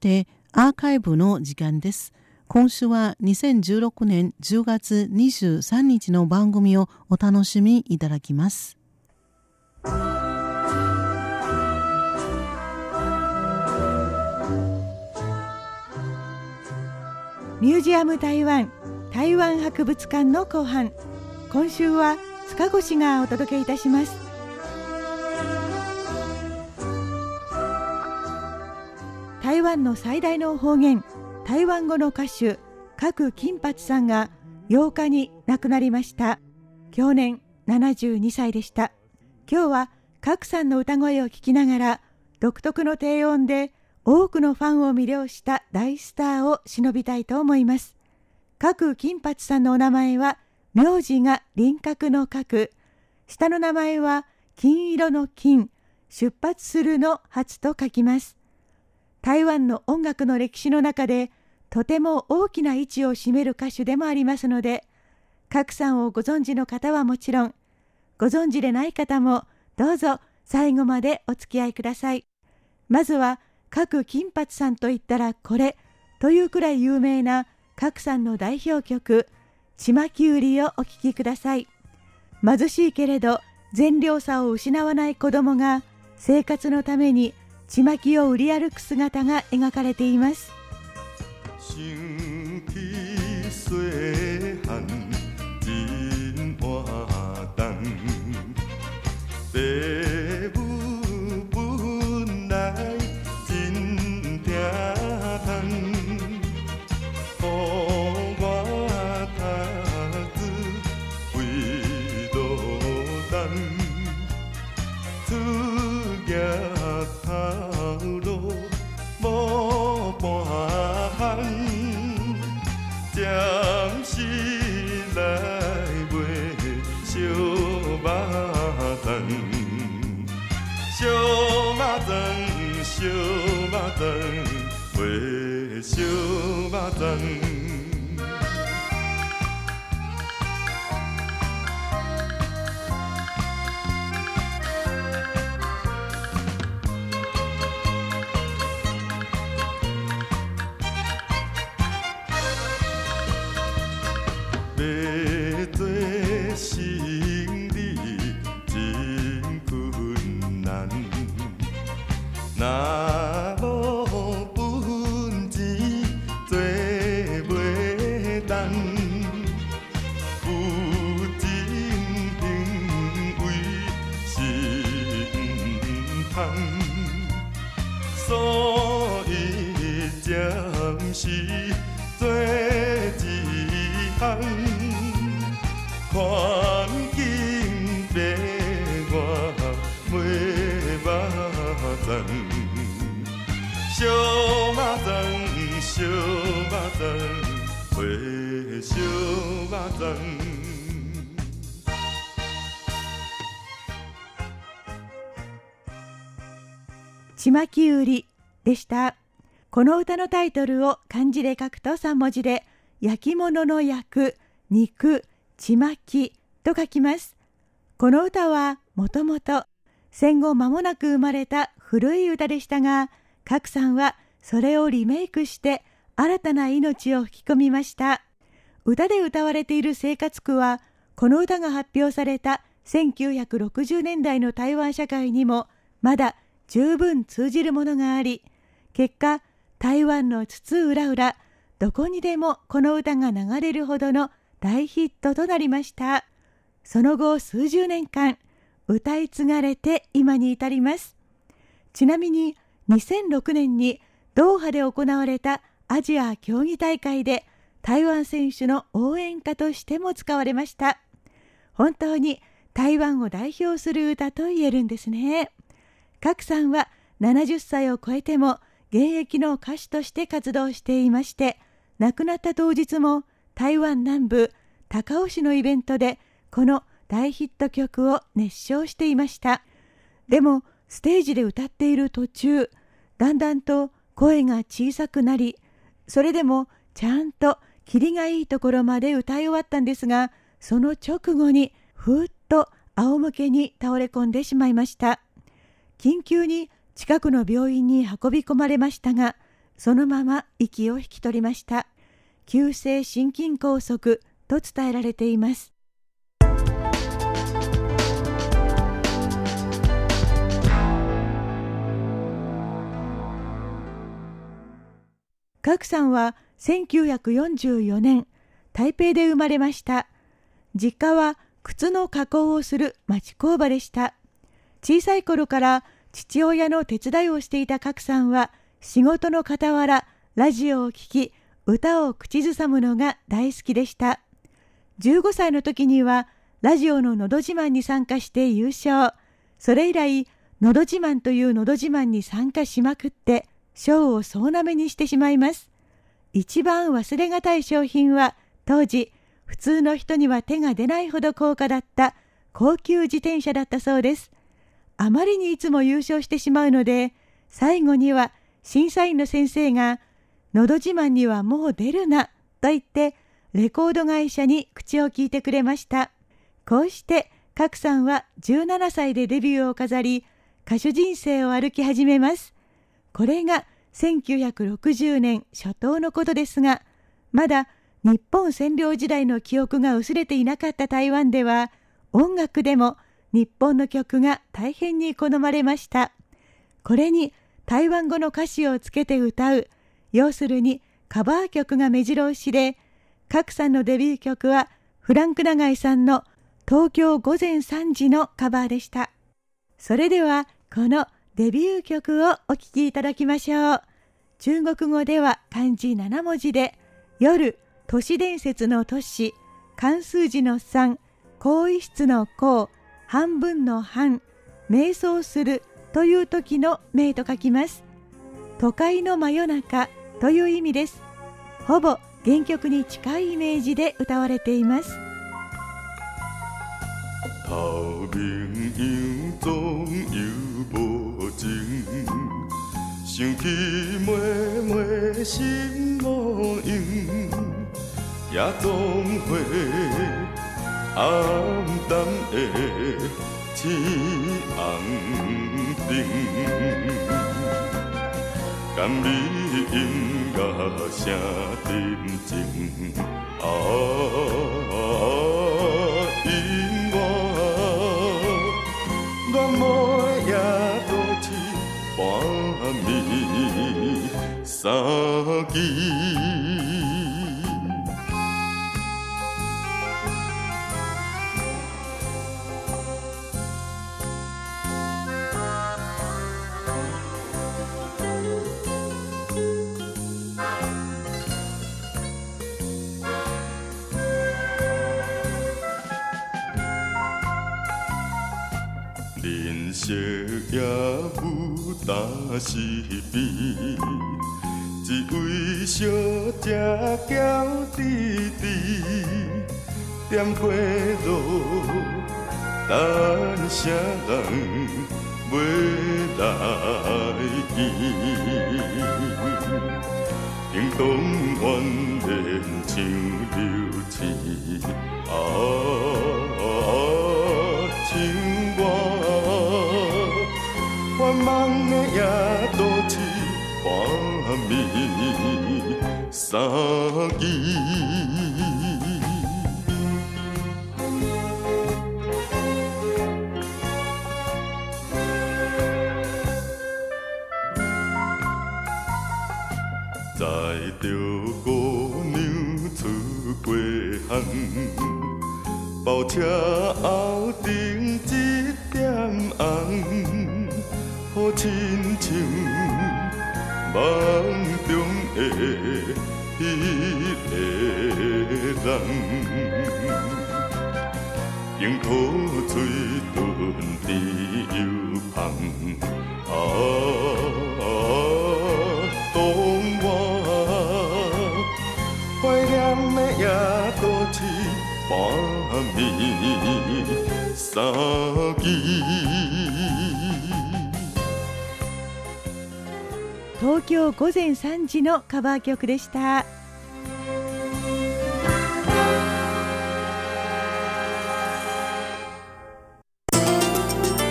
でアーカイブの時間です。今週は2016年10月23日の番組をお楽しみいただきます。ミュージアム台湾台湾博物館の後半今週は塚越がお届けいたします台湾の最大の方言台湾語の歌手郭金八さんが8日に亡くなりました。去年72歳でした。今日は郭さんの歌声を聞きながら独特の低音で多くのファンを魅了した大スターを忍びたいと思います。郭金八さんのお名前は名字が輪郭の郭下の名前は金色の金。出発するの初と書きます。台湾の音楽の歴史の中でとても大きな位置を占める歌手でもありますので賀来さんをご存知の方はもちろんご存知でない方もどうぞ最後までお付き合いください。まずは各金八さんといったらこれというくらい有名な賀来さんの代表曲「ちまき売り」をお聴きください。貧しいけれど善良さを失わない子供が生活のためにちまきを売り歩く姿が描かれています。烧肉粽，烧肉粽，卖烧肉粽。ちまき売りでした。この歌のタイトルを漢字で書くと3文字で、焼き物の焼く、肉、ちまきと書きます。この歌はもともと戦後間もなく生まれた古い歌でしたが、賀さんはそれをリメイクして新たな命を吹き込みました。歌で歌われている生活苦は、この歌が発表された1960年代の台湾社会にもまだ十分通じるものがあり結果台湾の津々浦々どこにでもこの歌が流れるほどの大ヒットとなりました。その後数十年間歌い継がれて今に至ります。ちなみに2006年にドーハで行われたアジア競技大会で台湾選手の応援歌としても使われました。本当に台湾を代表する歌と言えるんですね。賀来さんは70歳を超えても現役の歌手として活動していまして亡くなった当日も台湾南部高雄市のイベントでこの大ヒット曲を熱唱していました。でもステージで歌っている途中だんだんと声が小さくなりそれでもちゃんとキリがいいところまで歌い終わったんですがその直後にふーっと仰向けに倒れ込んでしまいました。緊急に近くの病院に運び込まれましたがそのまま息を引き取りました。急性心筋梗塞と伝えられています。賀来さんは1944年台北で生まれました。実家は靴の加工をする町工場でした。小さい頃から父親の手伝いをしていた賀来さんは仕事の傍らラジオを聴き歌を口ずさむのが大好きでした15歳の時にはラジオののど自慢に参加して優勝それ以来のど自慢というのど自慢に参加しまくって賞を総なめにしてしまいます。一番忘れがたい商品は当時普通の人には手が出ないほど高価だった高級自転車だったそうです。あまりにいつも優勝してしまうので最後には審査員の先生が「のど自慢にはもう出るな」と言ってレコード会社に口を聞いてくれました。こうして賀来さんは17歳でデビューを飾り歌手人生を歩き始めます。これが1960年初頭のことですが、まだ日本占領時代の記憶が薄れていなかった台湾では、音楽でも日本の曲が大変に好まれました。これに台湾語の歌詞をつけて歌う、要するにカバー曲が目白押しで、賀さんのデビュー曲はフランク長井さんの東京午前3時のカバーでした。それではこのデビュー曲をお聴きいただきましょう。中国語では漢字7文字で、夜、都市伝説の都市、漢数字の3、更衣室の項、半分の半、瞑想するという時の名と書きます。都会の真夜中という意味です。ほぼ原曲に近いイメージで歌われています。头明阳总有无情，想起妹妹心无用，也总会暗淡的天红灯，甘你音乐声沉静，啊，音乐，我每夜都是半暝三更。小姐娇滴滴，点过路，等啥人要来见？叮当怨念像流星，啊，像我梦的夜都是半暝三更。在着姑娘出街巷，包车后顶一点红。好亲像。梦中的迄个人，樱桃嘴唇甜又香，啊，当我怀念的夜都市半暝三更。東京午前3時のカバー曲でした。